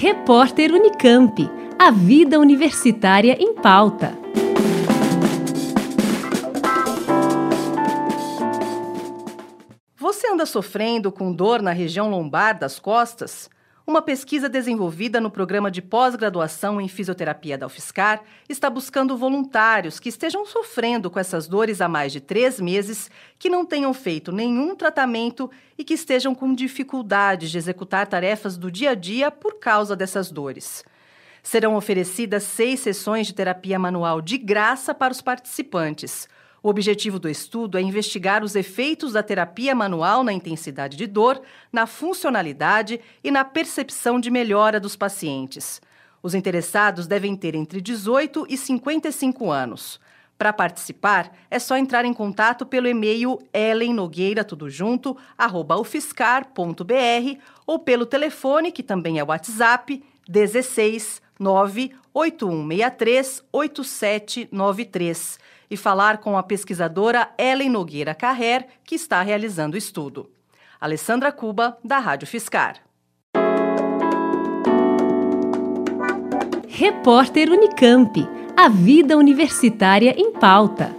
Repórter Unicamp. A vida universitária em pauta. Você anda sofrendo com dor na região lombar das costas? Uma pesquisa desenvolvida no programa de pós-graduação em fisioterapia da UFSCar está buscando voluntários que estejam sofrendo com essas dores há mais de três meses, que não tenham feito nenhum tratamento e que estejam com dificuldades de executar tarefas do dia a dia por causa dessas dores. Serão oferecidas seis sessões de terapia manual de graça para os participantes. O objetivo do estudo é investigar os efeitos da terapia manual na intensidade de dor, na funcionalidade e na percepção de melhora dos pacientes. Os interessados devem ter entre 18 e 55 anos. Para participar, é só entrar em contato pelo e-mail ellennogueira, tudo junto, arroba ufscar.br ou pelo telefone, que também é WhatsApp, 16 98163 8793 e falar com a pesquisadora Ellen Nogueira Carrer, que está realizando o estudo. Alessandra Cuba, da Rádio Fiscar. Repórter Unicamp. A vida universitária em pauta.